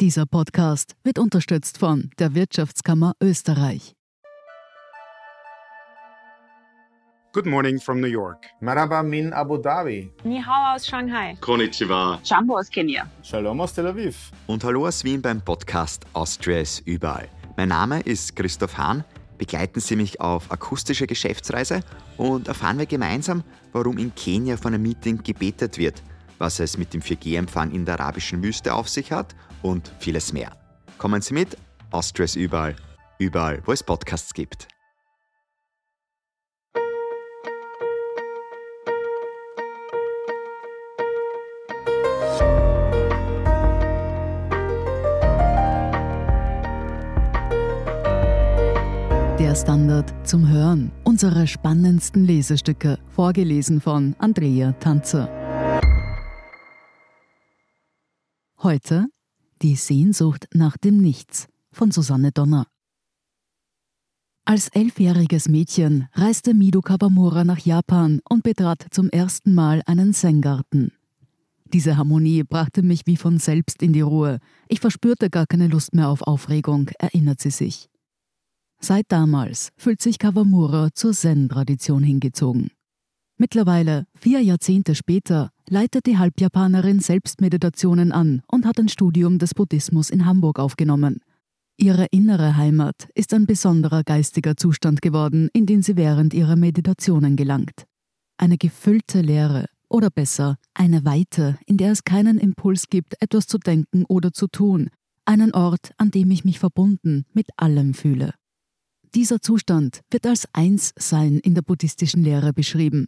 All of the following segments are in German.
Dieser Podcast wird unterstützt von der Wirtschaftskammer Österreich. Good morning from New York. Marhaba min Abu Dhabi. Ni hao aus Shanghai. Konnichiwa. Jumbo aus Kenia. Shalom aus Tel Aviv. Und hallo aus Wien beim Podcast Austria ist überall. Mein Name ist Christoph Hahn. Begleiten Sie mich auf akustische Geschäftsreise und erfahren wir gemeinsam, warum in Kenia vor einem Meeting gebetet wird, was es mit dem 4G-Empfang in der arabischen Wüste auf sich hat und vieles mehr. Kommen Sie mit, Austria ist überall, überall, wo es Podcasts gibt. Der Standard zum Hören. Unsere spannendsten Lesestücke, vorgelesen von Andrea Tanzer. Heute Die Sehnsucht nach dem Nichts von Susanne Donner. Als elfjähriges Mädchen reiste Mido Kawamura nach Japan und betrat zum ersten Mal einen Zen-Garten. Diese Harmonie brachte mich wie von selbst in die Ruhe. Ich verspürte gar keine Lust mehr auf Aufregung, erinnert sie sich. Seit damals fühlt sich Kawamura zur Zen-Tradition hingezogen. Mittlerweile, vier Jahrzehnte später, leitet die Halbjapanerin selbst Meditationen an und hat ein Studium des Buddhismus in Hamburg aufgenommen. Ihre innere Heimat ist ein besonderer geistiger Zustand geworden, in den sie während ihrer Meditationen gelangt. Eine gefüllte Leere oder besser eine Weite, in der es keinen Impuls gibt, etwas zu denken oder zu tun, einen Ort, an dem ich mich verbunden mit allem fühle. Dieser Zustand wird als Einssein in der buddhistischen Lehre beschrieben.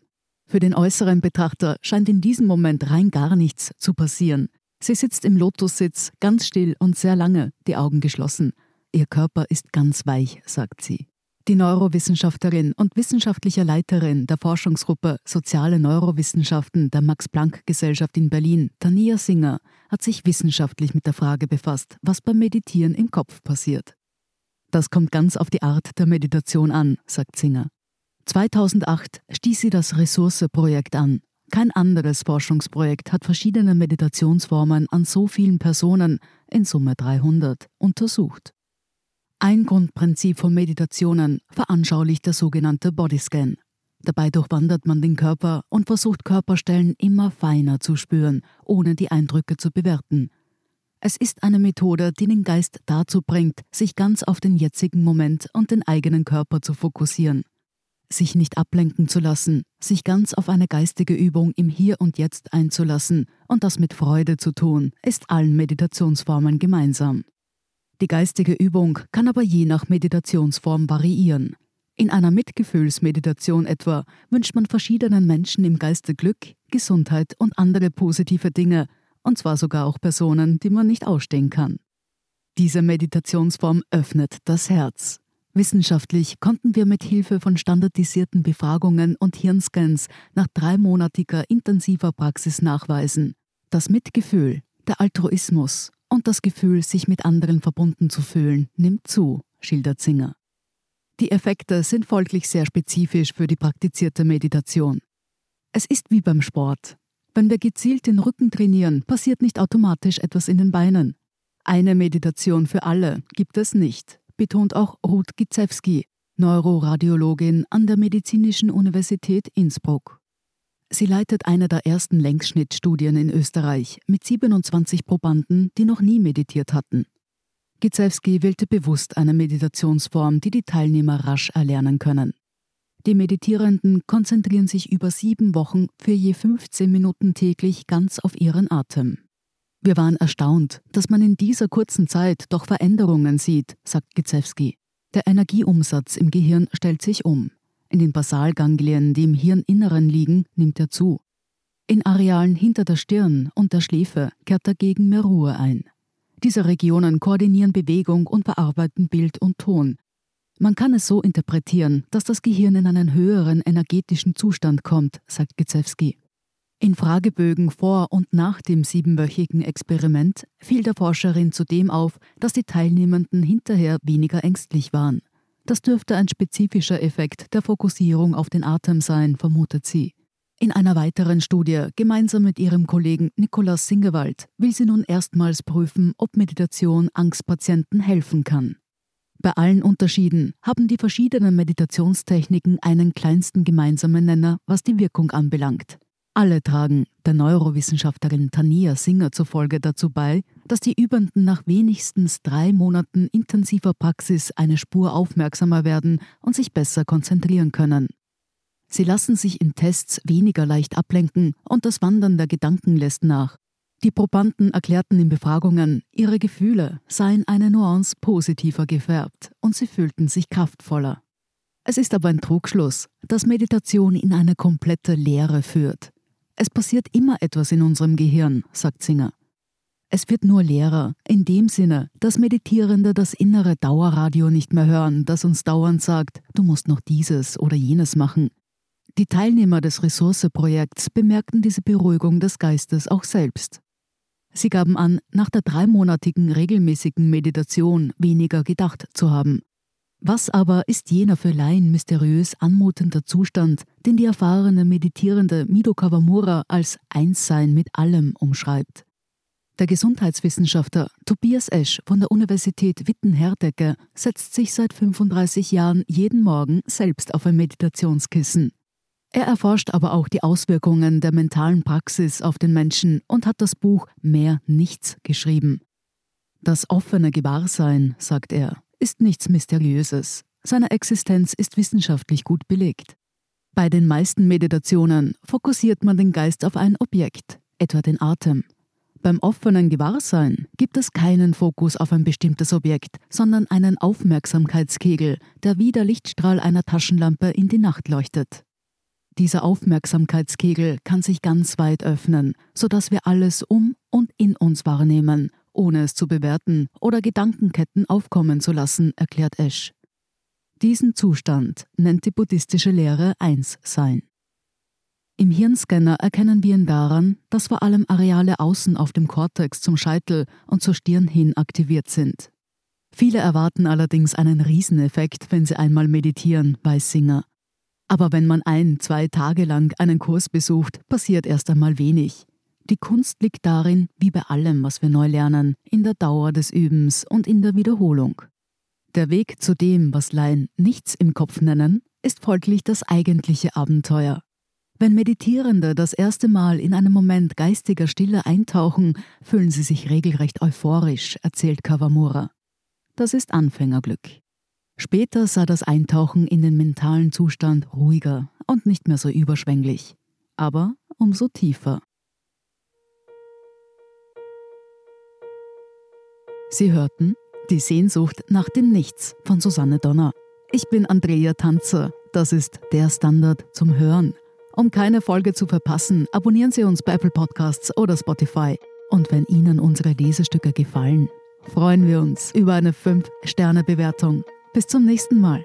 Für den äußeren Betrachter scheint in diesem Moment rein gar nichts zu passieren. Sie sitzt im Lotussitz, ganz still und sehr lange, die Augen geschlossen. Ihr Körper ist ganz weich, sagt sie. Die Neurowissenschaftlerin und wissenschaftliche Leiterin der Forschungsgruppe Soziale Neurowissenschaften der Max-Planck-Gesellschaft in Berlin, Tania Singer, hat sich wissenschaftlich mit der Frage befasst, was beim Meditieren im Kopf passiert. Das kommt ganz auf die Art der Meditation an, sagt Singer. 2008 stieß sie das Ressource-Projekt an. Kein anderes Forschungsprojekt hat verschiedene Meditationsformen an so vielen Personen, in Summe 300, untersucht. Ein Grundprinzip von Meditationen veranschaulicht der sogenannte Bodyscan. Dabei durchwandert man den Körper und versucht Körperstellen immer feiner zu spüren, ohne die Eindrücke zu bewerten. Es ist eine Methode, die den Geist dazu bringt, sich ganz auf den jetzigen Moment und den eigenen Körper zu fokussieren sich nicht ablenken zu lassen, sich ganz auf eine geistige Übung im Hier und Jetzt einzulassen und das mit Freude zu tun, ist allen Meditationsformen gemeinsam. Die geistige Übung kann aber je nach Meditationsform variieren. In einer Mitgefühlsmeditation etwa wünscht man verschiedenen Menschen im Geiste Glück, Gesundheit und andere positive Dinge, und zwar sogar auch Personen, die man nicht ausstehen kann. Diese Meditationsform öffnet das Herz. Wissenschaftlich konnten wir mit Hilfe von standardisierten Befragungen und Hirnscans nach dreimonatiger intensiver Praxis nachweisen, das Mitgefühl, der Altruismus und das Gefühl, sich mit anderen verbunden zu fühlen, nimmt zu, schildert Singer. Die Effekte sind folglich sehr spezifisch für die praktizierte Meditation. Es ist wie beim Sport. Wenn wir gezielt den Rücken trainieren, passiert nicht automatisch etwas in den Beinen. Eine Meditation für alle gibt es nicht betont auch Ruth Gizewski, Neuroradiologin an der Medizinischen Universität Innsbruck. Sie leitet eine der ersten Längsschnittstudien in Österreich mit 27 Probanden, die noch nie meditiert hatten. Gizewski wählte bewusst eine Meditationsform, die die Teilnehmer rasch erlernen können. Die Meditierenden konzentrieren sich über sieben Wochen für je 15 Minuten täglich ganz auf ihren Atem. Wir waren erstaunt, dass man in dieser kurzen Zeit doch Veränderungen sieht, sagt Gizewski. Der Energieumsatz im Gehirn stellt sich um. In den Basalganglien, die im Hirninneren liegen, nimmt er zu. In Arealen hinter der Stirn und der Schläfe kehrt dagegen mehr Ruhe ein. Diese Regionen koordinieren Bewegung und verarbeiten Bild und Ton. Man kann es so interpretieren, dass das Gehirn in einen höheren energetischen Zustand kommt, sagt Gizewski. In Fragebögen vor und nach dem siebenwöchigen Experiment fiel der Forscherin zudem auf, dass die Teilnehmenden hinterher weniger ängstlich waren. Das dürfte ein spezifischer Effekt der Fokussierung auf den Atem sein, vermutet sie. In einer weiteren Studie, gemeinsam mit ihrem Kollegen Nikolaus Singewald, will sie nun erstmals prüfen, ob Meditation Angstpatienten helfen kann. Bei allen Unterschieden haben die verschiedenen Meditationstechniken einen kleinsten gemeinsamen Nenner, was die Wirkung anbelangt. Alle tragen der Neurowissenschaftlerin Tania Singer zufolge dazu bei, dass die Übenden nach wenigstens drei Monaten intensiver Praxis eine Spur aufmerksamer werden und sich besser konzentrieren können. Sie lassen sich in Tests weniger leicht ablenken und das Wandern der Gedanken lässt nach. Die Probanden erklärten in Befragungen, ihre Gefühle seien eine Nuance positiver gefärbt und sie fühlten sich kraftvoller. Es ist aber ein Trugschluss, dass Meditation in eine komplette Leere führt. Es passiert immer etwas in unserem Gehirn, sagt Singer. Es wird nur leerer, in dem Sinne, dass Meditierende das innere Dauerradio nicht mehr hören, das uns dauernd sagt, du musst noch dieses oder jenes machen. Die Teilnehmer des Ressourceprojekts bemerkten diese Beruhigung des Geistes auch selbst. Sie gaben an, nach der dreimonatigen regelmäßigen Meditation weniger gedacht zu haben. Was aber ist jener für Laien mysteriös anmutender Zustand, den die erfahrene meditierende Mido Kawamura als Einssein mit allem umschreibt? Der Gesundheitswissenschaftler Tobias Esch von der Universität Witten-Herdecke setzt sich seit 35 Jahren jeden Morgen selbst auf ein Meditationskissen. Er erforscht aber auch die Auswirkungen der mentalen Praxis auf den Menschen und hat das Buch Mehr Nichts geschrieben. Das offene Gewahrsein, sagt er, ist nichts Mysteriöses. Seine Existenz ist wissenschaftlich gut belegt. Bei den meisten Meditationen fokussiert man den Geist auf ein Objekt, etwa den Atem. Beim offenen Gewahrsein gibt es keinen Fokus auf ein bestimmtes Objekt, sondern einen Aufmerksamkeitskegel, der wie der Lichtstrahl einer Taschenlampe in die Nacht leuchtet. Dieser Aufmerksamkeitskegel kann sich ganz weit öffnen, sodass wir alles um und in uns wahrnehmen, ohne es zu bewerten oder Gedankenketten aufkommen zu lassen, erklärt Esch. Diesen Zustand nennt die buddhistische Lehre Einssein. Im Hirnscanner erkennen wir ihn daran, dass vor allem Areale außen auf dem Kortex zum Scheitel und zur Stirn hin aktiviert sind. Viele erwarten allerdings einen Rieseneffekt, wenn sie einmal meditieren, weiß Singer. Aber wenn man ein, zwei Tage lang einen Kurs besucht, passiert erst einmal wenig. Die Kunst liegt darin, wie bei allem, was wir neu lernen, in der Dauer des Übens und in der Wiederholung. Der Weg zu dem, was Laien nichts im Kopf nennen, ist folglich das eigentliche Abenteuer. Wenn Meditierende das erste Mal in einen Moment geistiger Stille eintauchen, fühlen sie sich regelrecht euphorisch, erzählt Kawamura. Das ist Anfängerglück. Später sah das Eintauchen in den mentalen Zustand ruhiger und nicht mehr so überschwänglich, aber umso tiefer. Sie hörten Die Sehnsucht nach dem Nichts von Susanne Donner. Ich bin Andrea Tanzer. Das ist der Standard zum Hören. Um keine Folge zu verpassen, abonnieren Sie uns bei Apple Podcasts oder Spotify. Und wenn Ihnen unsere Lesestücke gefallen, freuen wir uns über eine 5-Sterne-Bewertung. Bis zum nächsten Mal.